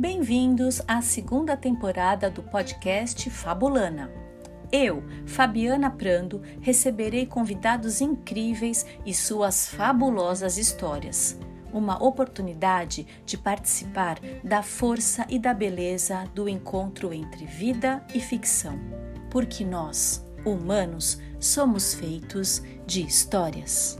Bem-vindos à segunda temporada do podcast Fabulana. Eu, Fabiana Prando, receberei convidados incríveis e suas fabulosas histórias. Uma oportunidade de participar da força e da beleza do encontro entre vida e ficção. Porque nós, humanos, somos feitos de histórias.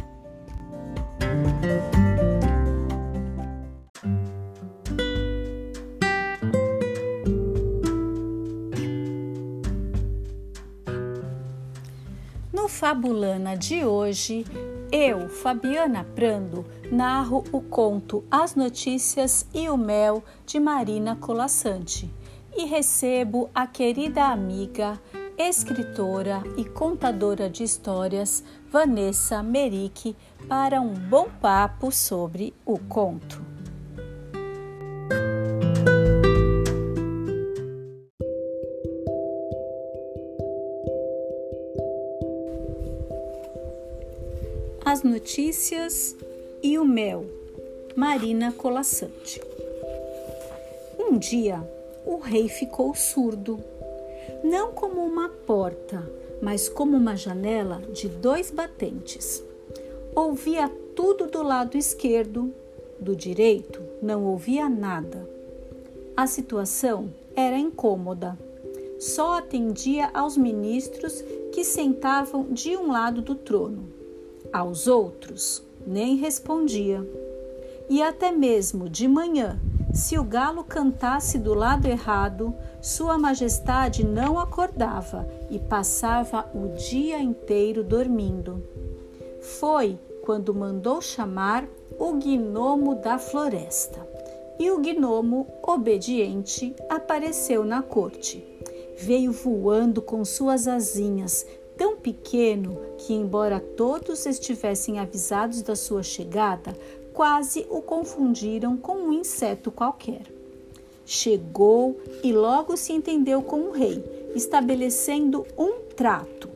Fabulana de hoje, eu, Fabiana Prando, narro o conto As Notícias e o Mel de Marina Colassante e recebo a querida amiga, escritora e contadora de histórias Vanessa Merick para um bom papo sobre o conto. As notícias e o mel. Marina Colassante. Um dia, o rei ficou surdo, não como uma porta, mas como uma janela de dois batentes. Ouvia tudo do lado esquerdo, do direito não ouvia nada. A situação era incômoda. Só atendia aos ministros que sentavam de um lado do trono aos outros, nem respondia. E até mesmo de manhã, se o galo cantasse do lado errado, Sua Majestade não acordava e passava o dia inteiro dormindo. Foi quando mandou chamar o gnomo da floresta. E o gnomo, obediente, apareceu na corte. Veio voando com suas asinhas, tão pequeno que, embora todos estivessem avisados da sua chegada, quase o confundiram com um inseto qualquer. Chegou e logo se entendeu com o rei, estabelecendo um trato.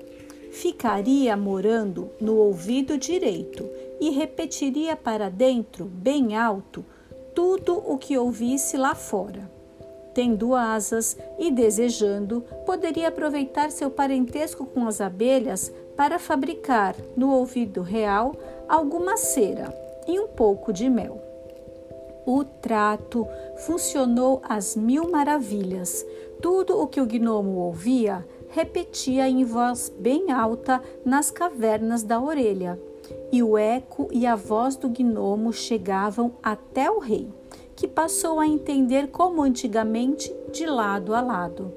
Ficaria morando no ouvido direito e repetiria para dentro, bem alto, tudo o que ouvisse lá fora tendo asas e desejando, poderia aproveitar seu parentesco com as abelhas para fabricar, no ouvido real, alguma cera e um pouco de mel. O trato funcionou às mil maravilhas. Tudo o que o gnomo ouvia repetia em voz bem alta nas cavernas da orelha, e o eco e a voz do gnomo chegavam até o rei que passou a entender como antigamente, de lado a lado.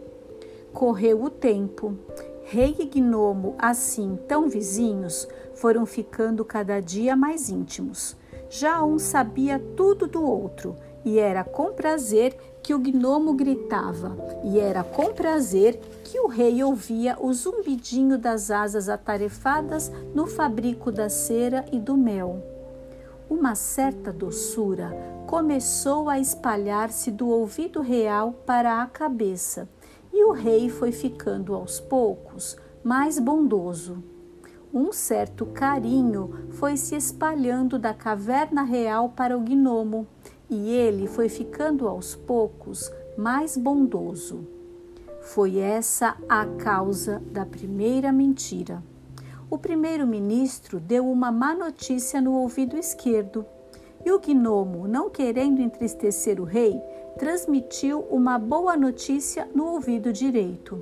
Correu o tempo. Rei e gnomo, assim tão vizinhos, foram ficando cada dia mais íntimos. Já um sabia tudo do outro, e era com prazer que o gnomo gritava, e era com prazer que o rei ouvia o zumbidinho das asas atarefadas no fabrico da cera e do mel. Uma certa doçura começou a espalhar-se do ouvido real para a cabeça, e o rei foi ficando aos poucos mais bondoso. Um certo carinho foi se espalhando da caverna real para o gnomo, e ele foi ficando aos poucos mais bondoso. Foi essa a causa da primeira mentira. O primeiro-ministro deu uma má notícia no ouvido esquerdo e o gnomo, não querendo entristecer o rei, transmitiu uma boa notícia no ouvido direito.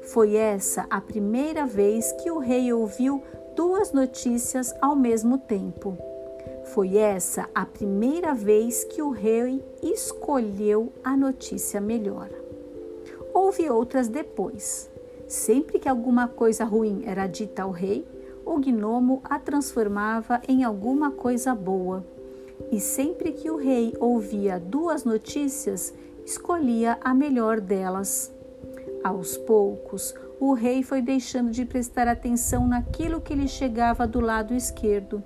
Foi essa a primeira vez que o rei ouviu duas notícias ao mesmo tempo. Foi essa a primeira vez que o rei escolheu a notícia melhor. Houve outras depois. Sempre que alguma coisa ruim era dita ao rei, o gnomo a transformava em alguma coisa boa e sempre que o rei ouvia duas notícias, escolhia a melhor delas. Aos poucos, o rei foi deixando de prestar atenção naquilo que lhe chegava do lado esquerdo,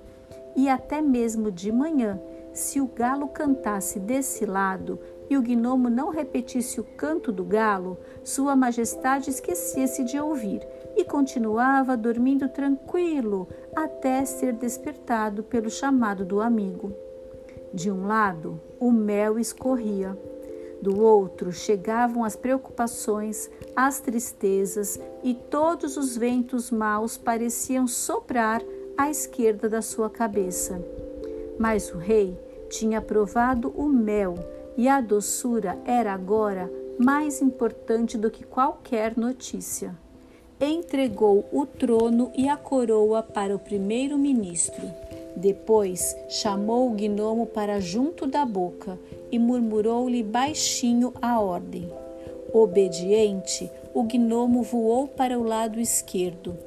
e até mesmo de manhã, se o galo cantasse desse lado e o gnomo não repetisse o canto do galo, Sua Majestade esquecia-se de ouvir e continuava dormindo tranquilo até ser despertado pelo chamado do amigo. De um lado, o mel escorria, Do outro chegavam as preocupações, as tristezas e todos os ventos maus pareciam soprar à esquerda da sua cabeça. Mas o rei tinha provado o mel e a doçura era agora mais importante do que qualquer notícia. Entregou o trono e a coroa para o primeiro-ministro. Depois chamou o gnomo para junto da boca e murmurou-lhe baixinho a ordem. Obediente, o gnomo voou para o lado esquerdo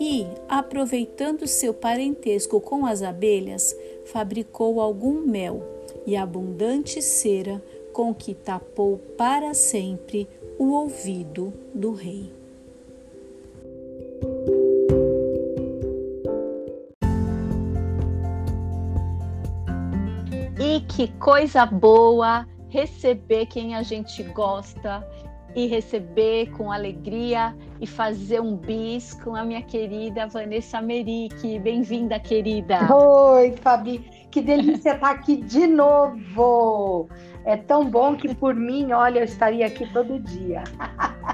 e, aproveitando seu parentesco com as abelhas, fabricou algum mel e abundante cera com que tapou para sempre o ouvido do rei. Que coisa boa receber quem a gente gosta e receber com alegria e fazer um bis com a minha querida Vanessa Merick. Bem-vinda, querida. Oi, Fabi. Que delícia estar aqui de novo. É tão bom que por mim, olha, eu estaria aqui todo dia.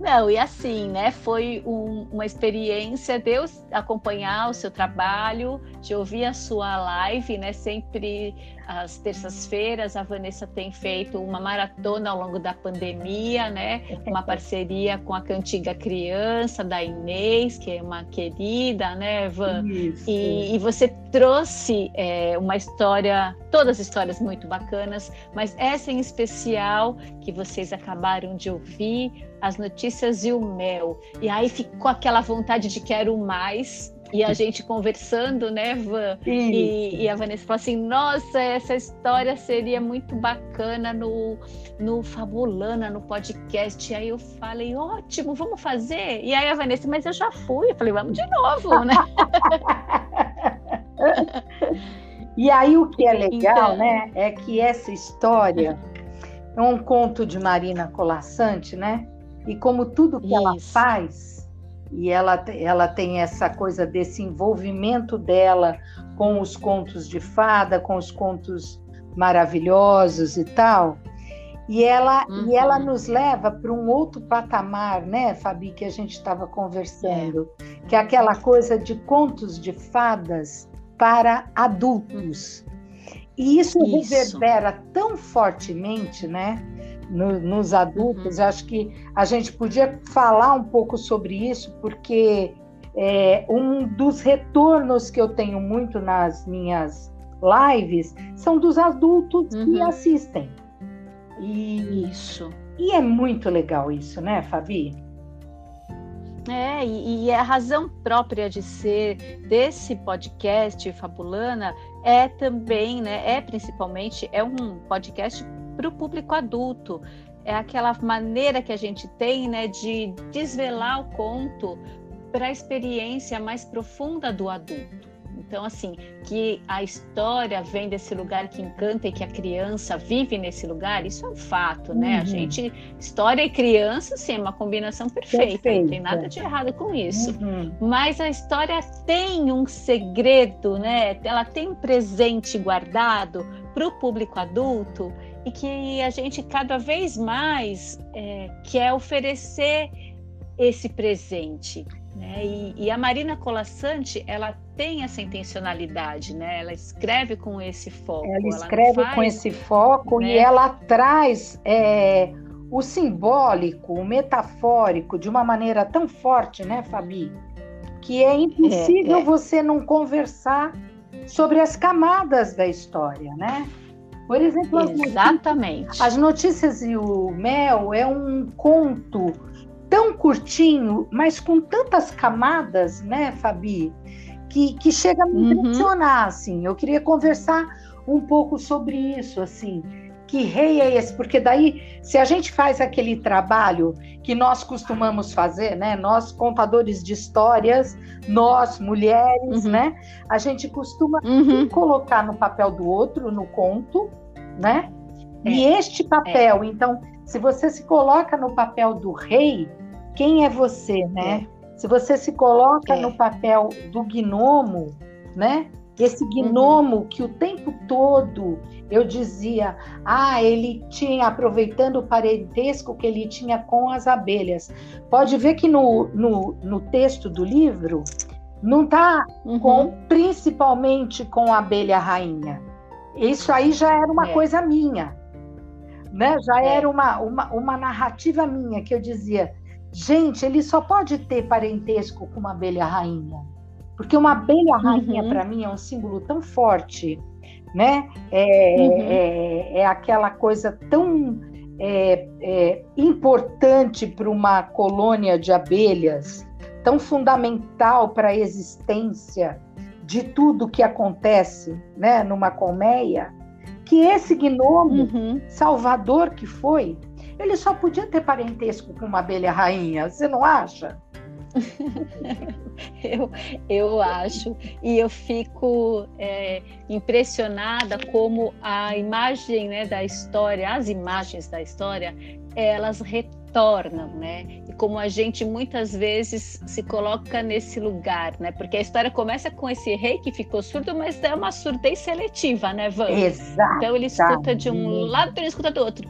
Não, e assim, né? Foi um, uma experiência de eu acompanhar o seu trabalho, de ouvir a sua live, né? Sempre às terças-feiras a Vanessa tem feito uma maratona ao longo da pandemia, né? Uma parceria com a Cantiga Criança da Inês, que é uma querida, né, Van? E, e, você trouxe é, uma história, todas histórias muito bacanas, mas essa em especial que vocês acabaram de ouvir, as notícias e o mel. E aí ficou aquela vontade de quero mais, e a gente conversando, né, Van? E, e, a Vanessa falou assim: nossa, essa história seria muito bacana no, no Fabulana, no podcast. E aí eu falei: ótimo, vamos fazer. E aí a Vanessa, mas eu já fui. Eu falei: vamos de novo, né? e aí o que é legal, então... né, é que essa história é um conto de Marina Colassante, né? E como tudo que Isso. ela faz e ela, ela tem essa coisa desse envolvimento dela com os contos de fada, com os contos maravilhosos e tal. E ela, uhum. e ela nos leva para um outro patamar, né, Fabi, que a gente estava conversando, é. que é aquela coisa de contos de fadas para adultos. E isso, isso. reverbera tão fortemente, né? No, nos adultos. Uhum. Acho que a gente podia falar um pouco sobre isso, porque é, um dos retornos que eu tenho muito nas minhas lives são dos adultos uhum. que assistem. E, isso. E é muito legal isso, né, Fabi? É, e, e a razão própria de ser desse podcast Fabulana é também, né, é principalmente, é um podcast para o público adulto. É aquela maneira que a gente tem né, de desvelar o conto para a experiência mais profunda do adulto. Então, assim, que a história vem desse lugar que encanta e que a criança vive nesse lugar, isso é um fato, né? Uhum. A gente, história e criança, sim, é uma combinação perfeita, Perfeita. não tem nada de errado com isso. Uhum. Mas a história tem um segredo, né? Ela tem um presente guardado para o público adulto e que a gente cada vez mais é, quer oferecer esse presente. Né? E, e, a Marina Colassante, ela tem essa intencionalidade, né? Ela escreve com esse foco. Ela escreve ela faz, com esse foco né? e ela traz é, o simbólico, o metafórico de uma maneira tão forte, né, Fabi? Que é impossível é, é. você não conversar sobre as camadas da história, né? Por exemplo, Exatamente. As notícias, e o Mel é um conto tão curtinho, mas com tantas camadas, né, Fabi, que, que chega a me uhum. impressionar, assim. Eu queria conversar um pouco sobre isso, assim. Que rei é esse? Porque daí, se a gente faz aquele trabalho que nós costumamos fazer, né? Nós, contadores de histórias, nós, mulheres, uhum. né? A gente costuma uhum. colocar no papel do outro, no conto, né? É. E este papel, é. então, se você se coloca no papel do rei, quem é você, né? É. Se você se coloca é. no papel do gnomo, né? Esse uhum. gnomo que o tempo todo eu dizia, ah, ele tinha, aproveitando o parentesco que ele tinha com as abelhas. Pode ver que no, no, no texto do livro não está uhum. com, principalmente com a abelha rainha. Isso aí já era uma é. coisa minha. Né? Já é. era uma, uma, uma narrativa minha que eu dizia, gente, ele só pode ter parentesco com uma abelha rainha. Porque uma abelha rainha, uhum. para mim, é um símbolo tão forte, né? É, uhum. é, é aquela coisa tão é, é, importante para uma colônia de abelhas, tão fundamental para a existência de tudo que acontece né, numa colmeia, que esse gnomo uhum. salvador que foi, ele só podia ter parentesco com uma abelha rainha, você não acha? eu, eu acho, e eu fico é, impressionada como a imagem né, da história, as imagens da história, elas retornam, né? E como a gente muitas vezes se coloca nesse lugar, né? Porque a história começa com esse rei que ficou surdo, mas é uma surdez seletiva, né, Van? Exato. Então ele escuta de um lado, ele escuta do outro.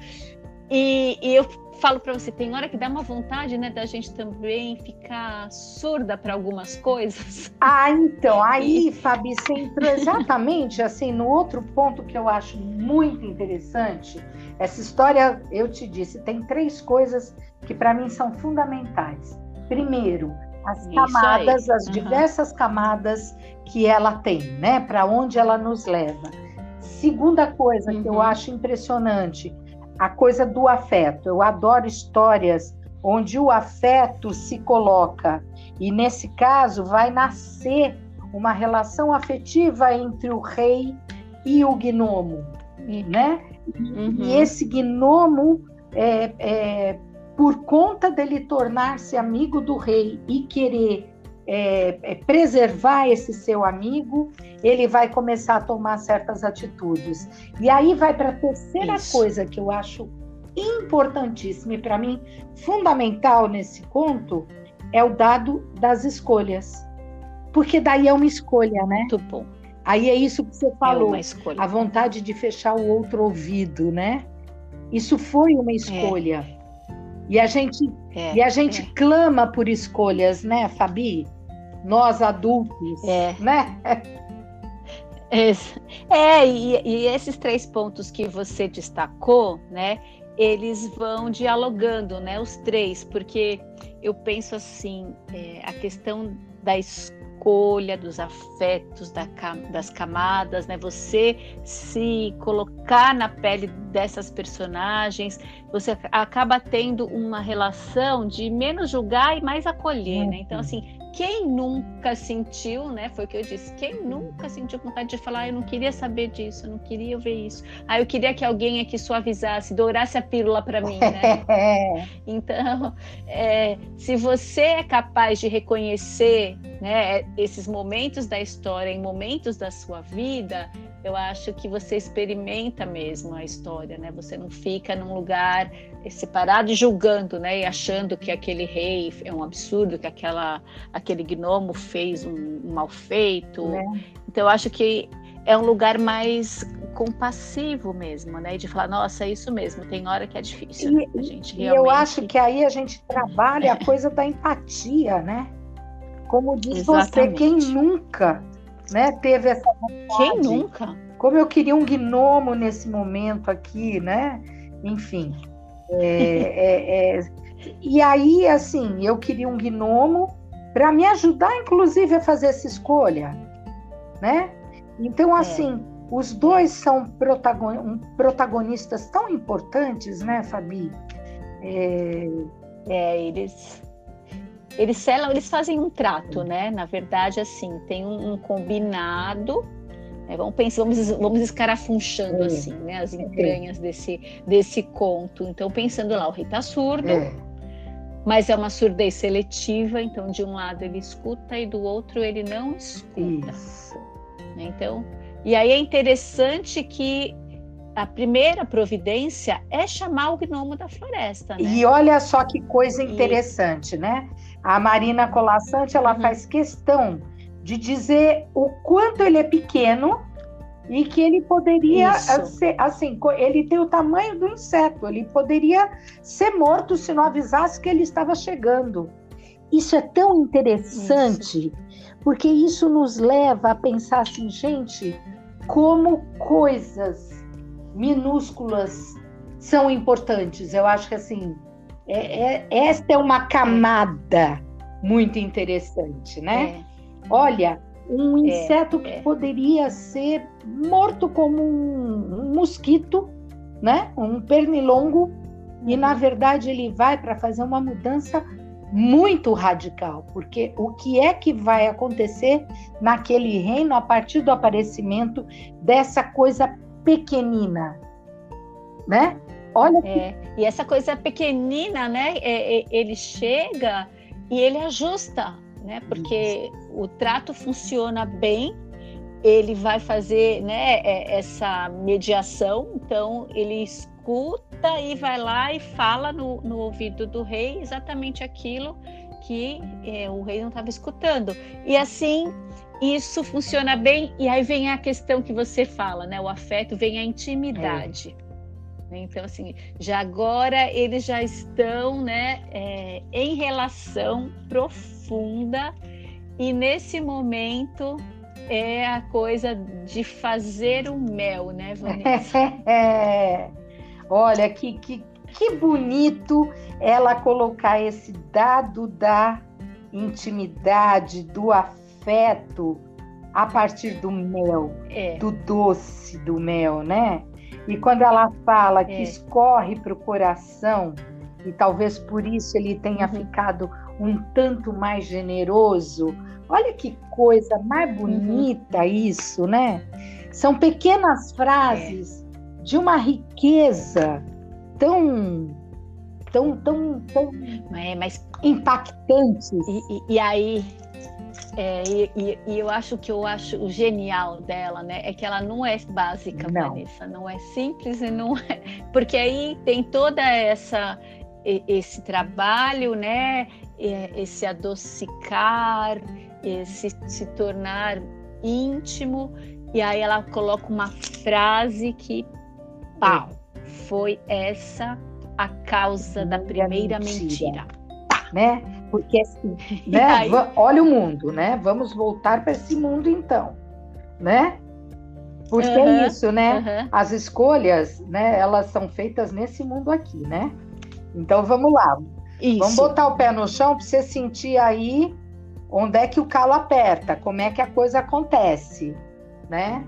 E, e eu falo para você, tem hora que dá uma vontade, né, da gente também ficar surda para algumas coisas. Ah, então, aí. Fabi, você entrou exatamente assim no outro ponto que eu acho muito interessante. Essa história, eu te disse, tem três coisas que para mim são fundamentais. Primeiro, as camadas, as uhum. diversas camadas que ela tem, né, para onde ela nos leva. Segunda coisa uhum. que eu uhum. acho impressionante, a coisa do afeto. Eu adoro histórias onde o afeto se coloca e nesse caso vai nascer uma relação afetiva entre o rei e o gnomo, né? Uhum. E esse gnomo, é, é, por conta dele tornar-se amigo do rei e querer é, é, preservar esse seu amigo, ele vai começar a tomar certas atitudes. E aí vai para a terceira Isso. coisa que eu acho importantíssima e para mim fundamental nesse conto é o dado das escolhas. Porque daí é uma escolha, né? Muito bom. Aí é isso que você falou, é a vontade de fechar o outro ouvido, né? Isso foi uma escolha. É. E a gente, é, e a gente é. clama por escolhas, né, Fabi? Nós adultos, é. né? É, e, e, esses três pontos que você destacou, né? Eles vão dialogando, né? Os três, porque eu penso assim, é, a questão da escolha, dos afetos, da, das camadas, né? Você se colocar na pele dessas personagens, você acaba tendo uma relação de menos julgar e mais acolher, né? Então, assim, quem nunca sentiu, né? Foi o que eu disse. Quem nunca sentiu vontade de falar, ah, eu não queria saber disso, eu não queria ver isso. Ah, eu queria que alguém aqui suavizasse, dourasse a pílula para mim, né? então, é, se você é capaz de reconhecer, né, esses momentos da história em momentos da sua vida, eu acho que você experimenta mesmo a história, né? Você não fica num lugar separado e julgando, né? E achando que aquele rei é um absurdo, que aquela, aquele gnomo fez um, um mal feito. É. Então, eu acho que é um lugar mais compassivo mesmo, né? De falar, nossa, é isso mesmo, tem hora que é difícil, né? A gente realmente... E eu acho que aí a gente trabalha a coisa da empatia, né? Como diz Exatamente. você, quem nunca né, teve essa vontade. Quem nunca? Como eu queria um gnomo nesse momento aqui, né? Enfim. É, é, é... E aí, assim, eu queria um gnomo para me ajudar, inclusive, a fazer essa escolha, né? Então, é. assim, os dois são protagon... protagonistas tão importantes, né, Fabi? É, é eles eles selam, eles fazem um trato, né? Na verdade, assim, tem um, um combinado. Né? Vamos pensar, vamos, vamos escarafunchando assim, né? As entranhas desse, desse conto. Então, pensando lá, o rei tá surdo, é. mas é uma surdez seletiva. Então, de um lado ele escuta e do outro ele não escuta. Isso. Né? Então, e aí é interessante que a primeira providência é chamar o gnomo da floresta. Né? E olha só que coisa interessante, e... né? A Marina Colassante ela uhum. faz questão de dizer o quanto ele é pequeno e que ele poderia ser assim, ele tem o tamanho do inseto, ele poderia ser morto se não avisasse que ele estava chegando. Isso é tão interessante, isso. porque isso nos leva a pensar assim, gente, como coisas minúsculas são importantes. Eu acho que assim, é, é, esta é uma camada muito interessante, né? É. Olha, um é, inseto que é. poderia ser morto como um, mosquito, né? Um pernilongo, uhum. e na verdade ele vai para fazer uma mudança muito radical, porque o que é que vai acontecer naquele reino a partir do aparecimento dessa coisa pequenina, né? Olha que... é, e essa coisa pequenina, né? É, é, ele chega e ele ajusta, né? Porque Isso. o trato funciona bem, ele vai fazer, né? É, essa mediação, então ele escuta e vai lá e fala no, no ouvido do rei exatamente aquilo que é, o rei não estava escutando. E assim isso funciona bem. E aí vem a questão que você fala, né? O afeto vem a intimidade. É. Então, assim, já agora eles já estão né, é, em relação profunda, e nesse momento é a coisa de fazer o mel, né, Vanessa? É. Olha, que, que, que bonito ela colocar esse dado da intimidade, do afeto a partir do mel, é. do doce do mel, né? E quando ela fala que é. escorre para o coração, e talvez por isso ele tenha uhum. ficado um tanto mais generoso, olha que coisa mais uhum. bonita uhum. isso, né? São pequenas frases é. de uma riqueza tão tão tão, tão é, mas impactantes. E, e, e aí é, e, e, eu acho que eu acho genial dela, né? É que ela não é básica, não. Vanessa, não é simples e não é. Porque aí tem toda essa esse trabalho, né? Esse adocicar, esse se tornar íntimo, e aí ela coloca uma frase que pau, foi essa a causa da primeira mentira. mentira. Né? Porque assim, né? Aí... olha o mundo, né? Vamos voltar para esse mundo então, né? Porque uhum, é isso, né? Uhum. As escolhas, né? Elas são feitas nesse mundo aqui, né? Então vamos lá. Isso. Vamos botar o pé no chão para você sentir aí onde é que o calo aperta, como é que a coisa acontece, né?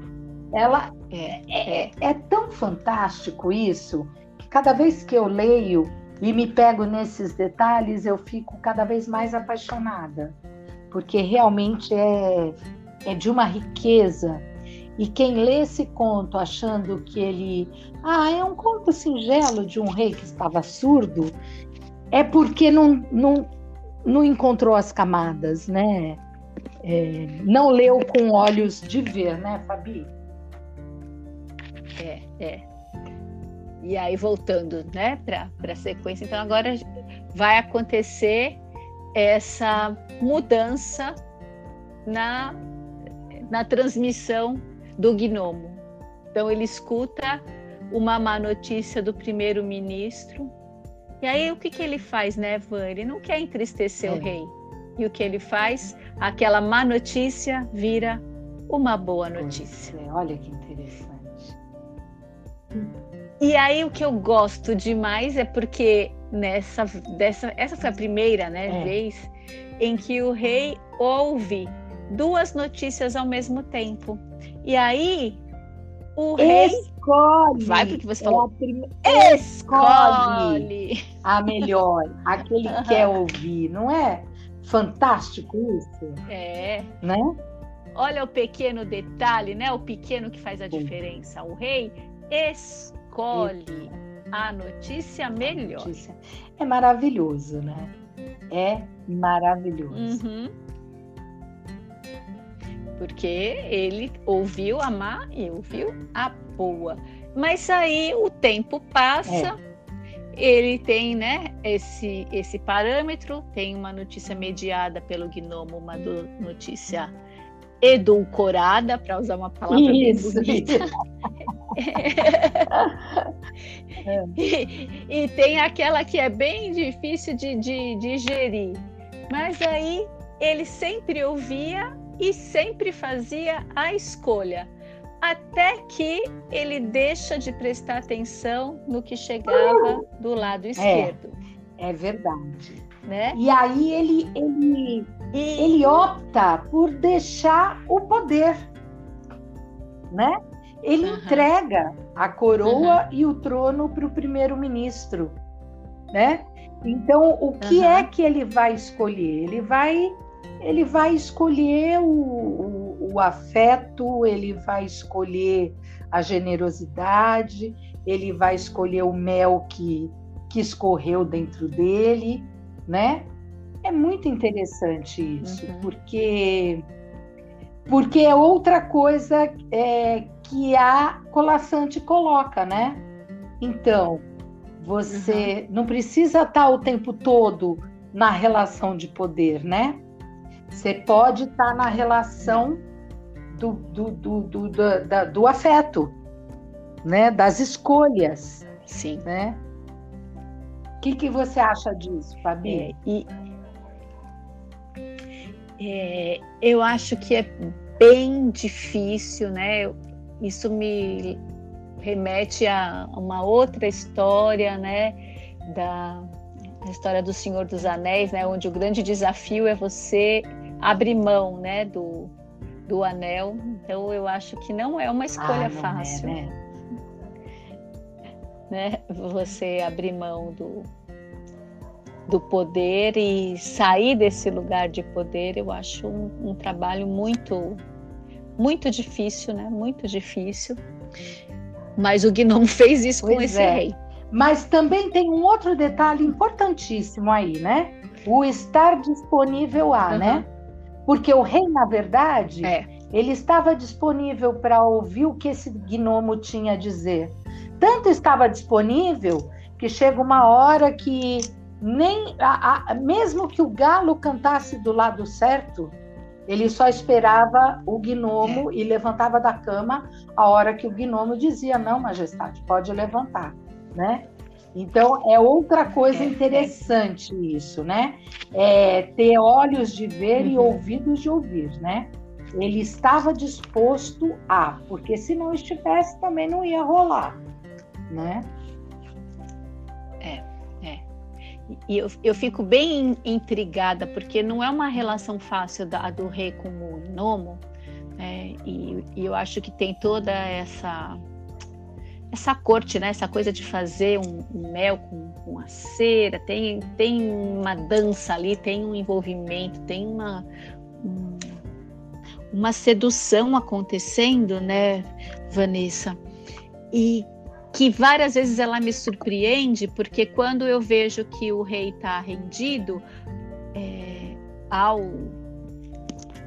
Ela é, é, é tão fantástico isso que cada vez que eu leio e me pego nesses detalhes, eu fico cada vez mais apaixonada, porque realmente é, é de uma riqueza. E quem lê esse conto achando que ele, ah, é um conto singelo de um rei que estava surdo, é porque não, não, não encontrou as camadas, né? É, não leu com olhos de ver, né, Fabi? É, é. E aí, voltando né, para a sequência, então agora vai acontecer essa mudança na, na transmissão do gnomo. Então, ele escuta uma má notícia do primeiro-ministro. E aí, o que, que ele faz, né, Van? Ele não quer entristecer é. o rei. E o que ele faz? Aquela má notícia vira uma boa notícia. É, olha que interessante. E aí o que eu gosto demais é porque nessa dessa essa foi a primeira né, é. vez em que o rei ouve duas notícias ao mesmo tempo. E aí o rei escolhe. Vai porque você falou. É escolhe a melhor, aquele que quer ouvir, não é? Fantástico isso. É. Né? Olha o pequeno detalhe, né? O pequeno que faz a diferença. O rei escolhe escolhe a notícia melhor. Notícia. É maravilhoso, né? É maravilhoso. Uhum. Porque ele ouviu a má e ouviu a boa. Mas aí o tempo passa, é. ele tem né, esse, esse parâmetro, tem uma notícia mediada pelo gnomo, uma do, notícia edulcorada, para usar uma palavra Isso. bem bonita. e, e, tem aquela que é bem difícil de, de, de digerir. Mas aí ele sempre ouvia e sempre fazia a escolha, até que ele deixa de prestar atenção no que chegava do lado é, esquerdo. É, é verdade. Né? E aí ele, ele, e... ele opta por deixar o poder, né? Ele uhum. entrega a coroa uhum. e o trono para o primeiro-ministro, né? Então, o que uhum. é que ele vai escolher? Ele vai, ele vai escolher o, o, o afeto, ele vai escolher a generosidade, ele vai escolher o mel que, que escorreu dentro dele, né? É muito interessante isso, uhum. porque porque é outra coisa é, que a colaçante coloca, né? Então, você uhum. não precisa estar o tempo todo na relação de poder, né? Você pode estar na relação do, do, do, do, do, da, do afeto, né? Das escolhas. Sim. Né? O que, que você acha disso, Fabi? É, e, é, eu acho que é bem difícil, né? Isso me remete a uma outra história, né? Da história do Senhor dos Anéis, né? Onde o grande desafio é você abrir mão, né? Do, do anel. Então eu acho que não é uma escolha ah, é, fácil. É, né? né? Você abrir mão do, do poder e sair desse lugar de poder, eu acho um, um trabalho muito, muito difícil, né? Muito difícil. Mas o Gnomo fez isso pois com esse é. rei. Mas também tem um outro detalhe importantíssimo aí, né? O estar disponível a, uhum. né? Porque o rei, na verdade, é. ele estava disponível para ouvir o que esse gnomo tinha a dizer. Tanto estava disponível que chega uma hora que nem a, a, mesmo que o galo cantasse do lado certo, ele só esperava o gnomo é. e levantava da cama a hora que o gnomo dizia: Não, majestade, pode levantar, né? Então é outra coisa é, é. interessante é. isso, né? É ter olhos de ver uhum. e ouvidos de ouvir, né? Ele estava disposto a, porque se não estivesse também não ia rolar, né? E eu, eu fico bem intrigada, porque não é uma relação fácil da, do rei com o gnomo, né? e, e, eu acho que tem toda essa essa corte, né? essa coisa de fazer um, um mel com, com, a cera, tem, tem uma dança ali, tem um envolvimento, tem uma, um, uma sedução acontecendo, né, Vanessa? E que várias vezes ela me surpreende, porque quando eu vejo que o rei está rendido é, ao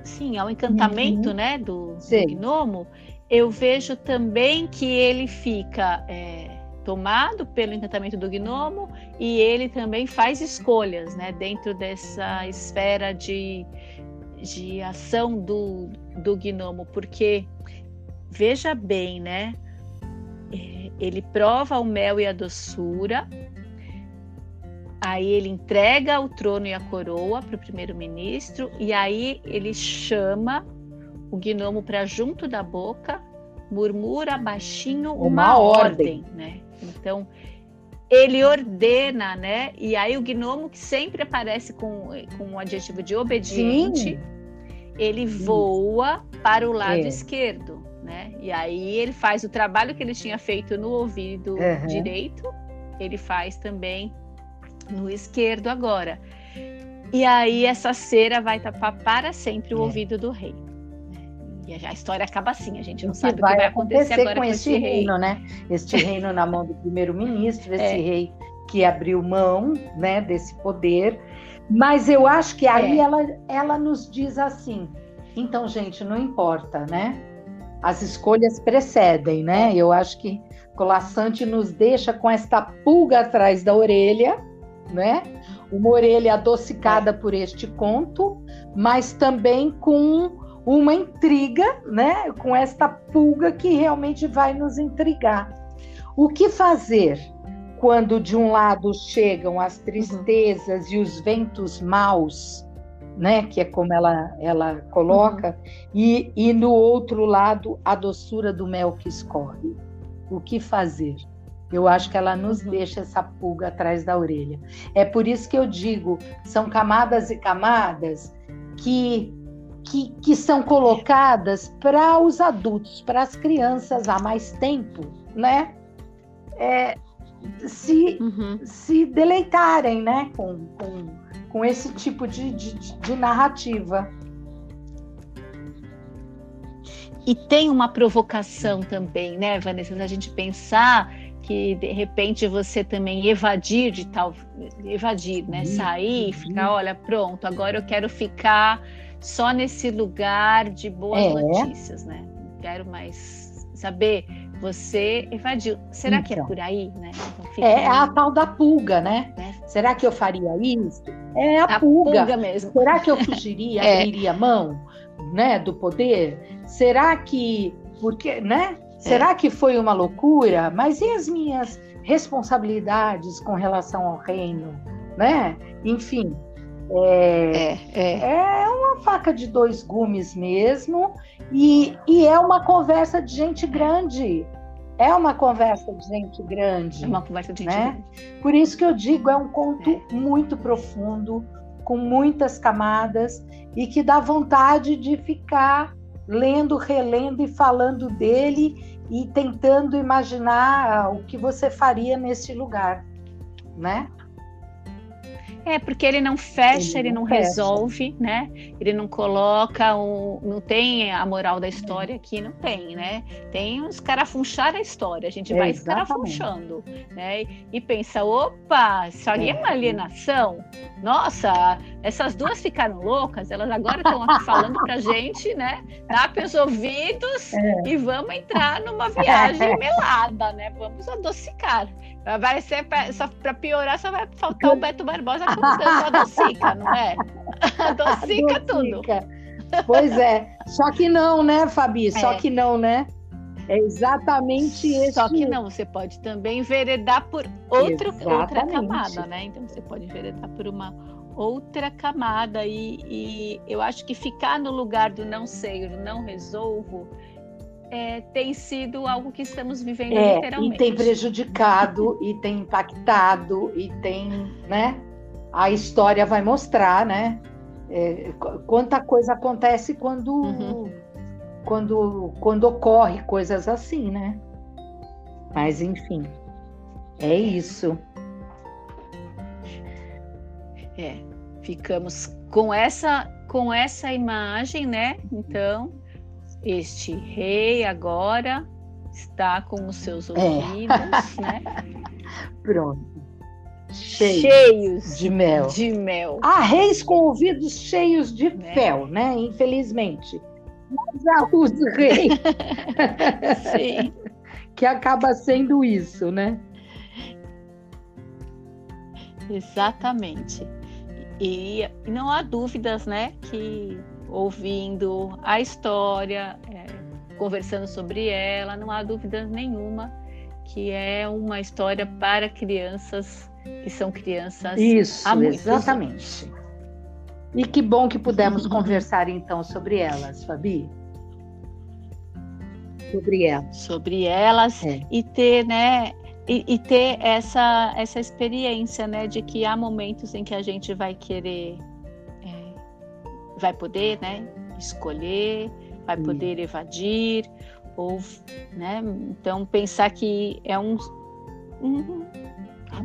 sim, ao encantamento uhum. né, do, do, gnomo, eu vejo também que ele fica é, tomado pelo encantamento do gnomo e ele também faz escolhas né, dentro dessa esfera de, de ação do, do gnomo, porque veja bem, né? ele prova o mel e a doçura, aí ele entrega o trono e a coroa para o primeiro-ministro, e aí ele chama o gnomo para junto da boca, murmura baixinho uma, uma ordem. ordem, né? Então ele ordena, né? E aí o gnomo que sempre aparece com, com o adjetivo de obediente, Sim. ele voa para o lado é. esquerdo né? E aí ele faz o trabalho que ele tinha feito no ouvido uhum. direito, ele faz também no esquerdo agora. E aí essa cera vai tapar para sempre o é. ouvido do rei. E a história acaba assim, a gente não sabe o que vai acontecer, acontecer com, esse reino, rei. né? Este reino na mão do primeiro-ministro, esse é. rei que abriu mão, né, desse poder. Mas eu acho que aí é. ela, ela nos diz assim: então, gente, não importa, né? as escolhas precedem, né? Eu acho que Colassante nos deixa com esta pulga atrás da orelha, né? Uma orelha adocicada por este conto, mas também com uma intriga, né? Com esta pulga que realmente vai nos intrigar. O que fazer quando de um lado chegam as tristezas uhum. e os ventos maus, né? Que é como ela ela coloca, uhum. e, e no outro lado a doçura do mel que escorre. O que fazer? Eu acho que ela nos uhum. deixa essa pulga atrás da orelha. É por isso que eu digo, são camadas e camadas que que, que são colocadas para os adultos, para as crianças há mais tempo, né? É, se, uhum. se deleitarem né? com, com, com esse tipo de, de, de narrativa. E tem uma provocação também, né, Vanessa? A gente pensar que de repente você também evadir de tal evadir, né? Uhum. Sair, ficar, olha, pronto, agora eu quero ficar só nesse lugar de boas é. notícias, né? Quero mais saber. Você evadiu. Será então, que é então. por aí, né? Então, é aí. a tal da pulga, né? né? Será que eu faria isso? É a, a pulga. pulga. mesmo. Será que eu fugiria, é. abriria mão, né, do poder? Será que porque, né? Será é. que foi uma loucura? Mas e as minhas responsabilidades com relação ao reino, né? Enfim, é, é, é. é, uma faca de dois gumes mesmo, e, e é uma conversa de gente grande. É uma conversa de gente grande. É uma conversa de gente né? grande. Por isso que eu digo, é um conto é. muito profundo, com muitas camadas, e que dá vontade de ficar lendo, relendo e falando dele e tentando imaginar o que você faria nesse lugar, né? É, porque ele não fecha, ele, ele não, fecha. resolve, né? Ele não coloca um. Não tem a moral da história aqui, não tem, né? Tem os carafunchar a história, a gente vai escarafunchando, né? E pensa, opa, isso ali é uma alienação. Nossa, essas duas ficaram loucas, elas agora estão aqui falando pra gente, né? Tape os ouvidos é. e vamos entrar numa viagem melada, né? Vamos adocicar. Vai ser, pra, só para piorar, só vai faltar o Beto Barbosa cantando a docica, não é? A docica tudo. Pois é. Só que não, né, Fabi? Só é. que não, né? É exatamente isso. Só que não, você pode também enveredar por outro, outra camada, né? Então você pode enveredar por uma outra camada e, e eu acho que ficar no lugar do não sei, do não resolvo, é, tem sido algo que estamos vivendo é, literalmente. E tem prejudicado, e tem impactado, e tem, né? A história vai mostrar, né? É, quanta coisa acontece quando, uhum. quando, quando ocorre coisas assim, né? Mas enfim, é isso. É, ficamos com essa com essa imagem, né? Então, este rei agora está com os seus é. ouvidos, é. né? Pronto. Cheios, cheios, de mel. De mel. Há reis com ouvidos cheios de mel. fel, né? Infelizmente. Mas há os reis. Sim. que acaba sendo isso, né? Exatamente. E, não há dúvidas, né, que ouvindo a história, é, conversando sobre ela, não há dúvida nenhuma que é uma história para crianças que são crianças. Isso, exatamente. Anos. E que bom que pudemos conversar então sobre elas, Fabi. Sobre elas. Sobre elas é. e ter, né, e, e, ter essa essa experiência, né, de que há momentos em que a gente vai querer vai poder né, escolher, vai poder evadir, ou, né, então pensar que é um, um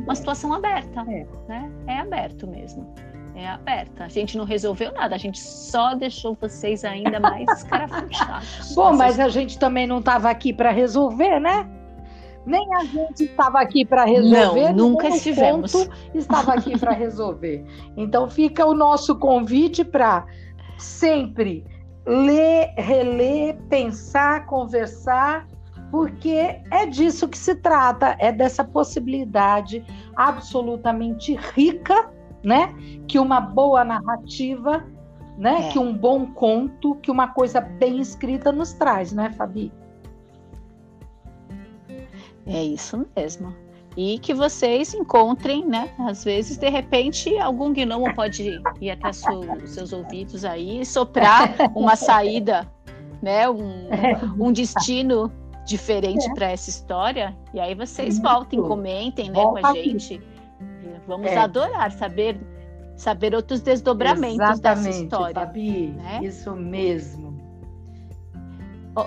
uma situação aberta, é. né? É aberto mesmo. É aberta. A gente não resolveu nada, a gente só deixou vocês ainda mais escarafunchados. Bom, mas a gente também não estava aqui para resolver, né? Nem a gente estava aqui para resolver. Não, nunca estivemos. Estava aqui para resolver. Então fica o nosso convite para sempre ler, reler, pensar, conversar, porque é disso que se trata, é dessa possibilidade absolutamente rica, né, que uma boa narrativa né, é. que um bom conto, que uma coisa bem escrita nos traz, né, Fabi? É isso mesmo. E que vocês encontrem, né? Às vezes, de repente, algum gnomo pode ir até seus ouvidos aí e soprar uma saída, né? Um, um destino diferente é. para essa história. E aí vocês voltem, comentem, né, com a gente. Vamos é. adorar saber saber outros desdobramentos Exatamente, dessa história. Fabi, né? isso mesmo. Oh,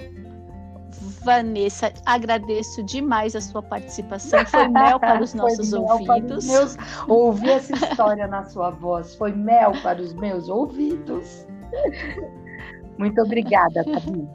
Vanessa, agradeço demais a sua participação. Foi mel para os nossos ouvidos. Os meus, ouvir essa história na sua voz foi mel para os meus ouvidos. Muito obrigada, Fabi.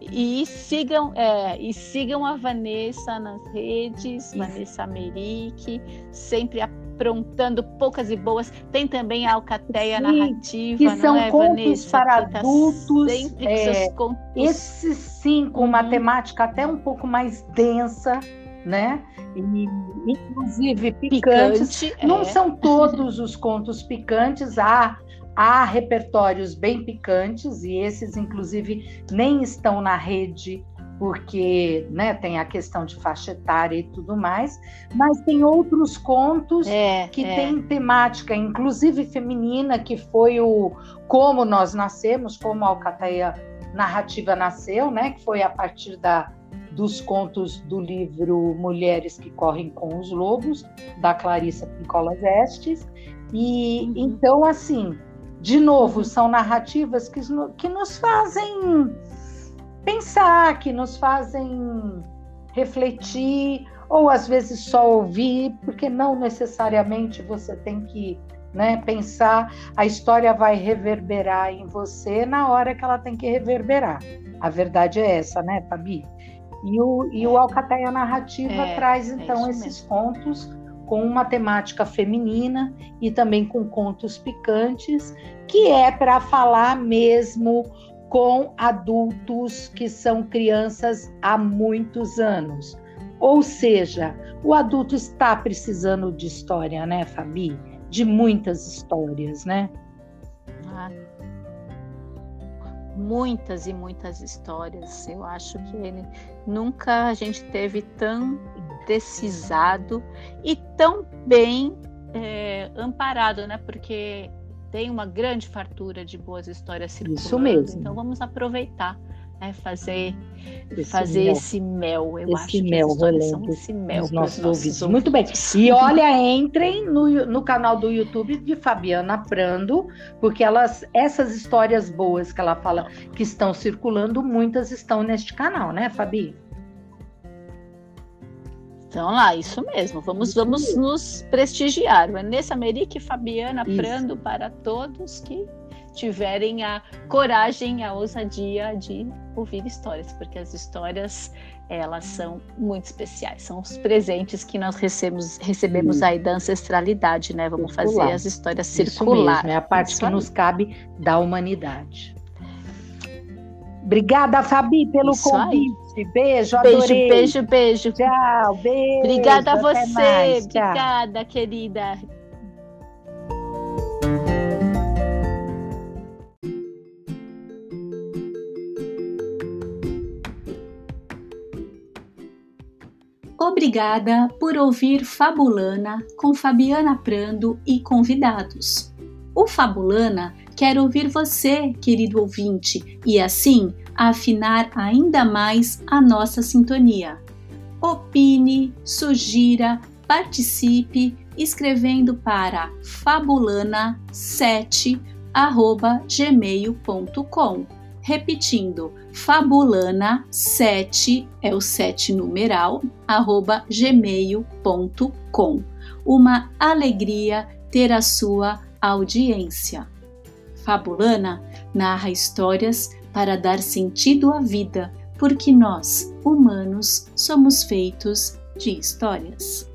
E sigam, é, e sigam a Vanessa nas redes, Isso. Vanessa Merique, sempre aprontando poucas e boas. Tem também a Alcateia Sim, Narrativa, que são é, contos Vanessa, para tá adultos. É, seus contos. Esses sim, com uma temática até um pouco mais densa, né? E, inclusive picantes. Picante, Não é. são todos os contos picantes, há Há repertórios bem picantes e esses, inclusive, nem estão na rede porque né, tem a questão de faixa etária e tudo mais, mas tem outros contos é, que é. têm temática, inclusive feminina, que foi o Como Nós Nascemos, como a Alcateia Narrativa nasceu, né, que foi a partir da, dos contos do livro Mulheres que Correm com os Lobos, da Clarissa Pincolas Estes. E uhum. então, assim, de novo, são narrativas que, que nos fazem pensar, que nos fazem refletir, ou às vezes só ouvir, porque não necessariamente você tem que né, pensar, a história vai reverberar em você na hora que ela tem que reverberar. A verdade é essa, né, Fabi? E o, e o Alcateia Narrativa é, traz, é então, é esses mesmo. contos com uma temática feminina e também com contos picantes, que é para falar mesmo com adultos que são crianças há muitos anos. Ou seja, o adulto está precisando de história, né, Fabi? De muitas histórias, né? Ah, muitas e muitas histórias. Eu acho que ele nunca a gente teve tão decisado e tão bem é, amparado, né? Porque tem uma grande fartura de boas histórias circulando. Isso mesmo. Então vamos aproveitar, né? Fazer esse fazer mel. esse mel. Eu esse acho mel que são esse mel nos nossos, nossos ouvidos. ouvidos. Muito bem. E olha, entrem no, no canal do YouTube de Fabiana Prando, porque elas essas histórias boas que ela fala que estão circulando, muitas estão neste canal, né, Fabi? Então lá, isso mesmo. Vamos, vamos nos prestigiar. Vanessa Merique e Fabiana isso. Prando para todos que tiverem a coragem, a ousadia de ouvir histórias, porque as histórias elas são muito especiais, são os presentes que nós recebemos, recebemos aí da ancestralidade, né? Vamos circular. fazer as histórias circular. é a parte Isso que aí. nos cabe da humanidade. Obrigada, Fabi, pelo Isso convite. Aí. Beijo, adorei. Beijo, beijo, beijo. Tchau, beijo. Obrigada a você. Mais, Obrigada, querida. Obrigada por ouvir Fabulana com Fabiana Prando e convidados. O Fabulana quer ouvir você, querido ouvinte, e assim afinar ainda mais a nossa sintonia. Opine, sugira, participe escrevendo para fabulana7@gmail.com. Repetindo, fabulana7 é o 7 numeral, arroba gmail.com. Uma alegria ter a sua audiência. Fabulana narra histórias para dar sentido à vida, porque nós, humanos, somos feitos de histórias.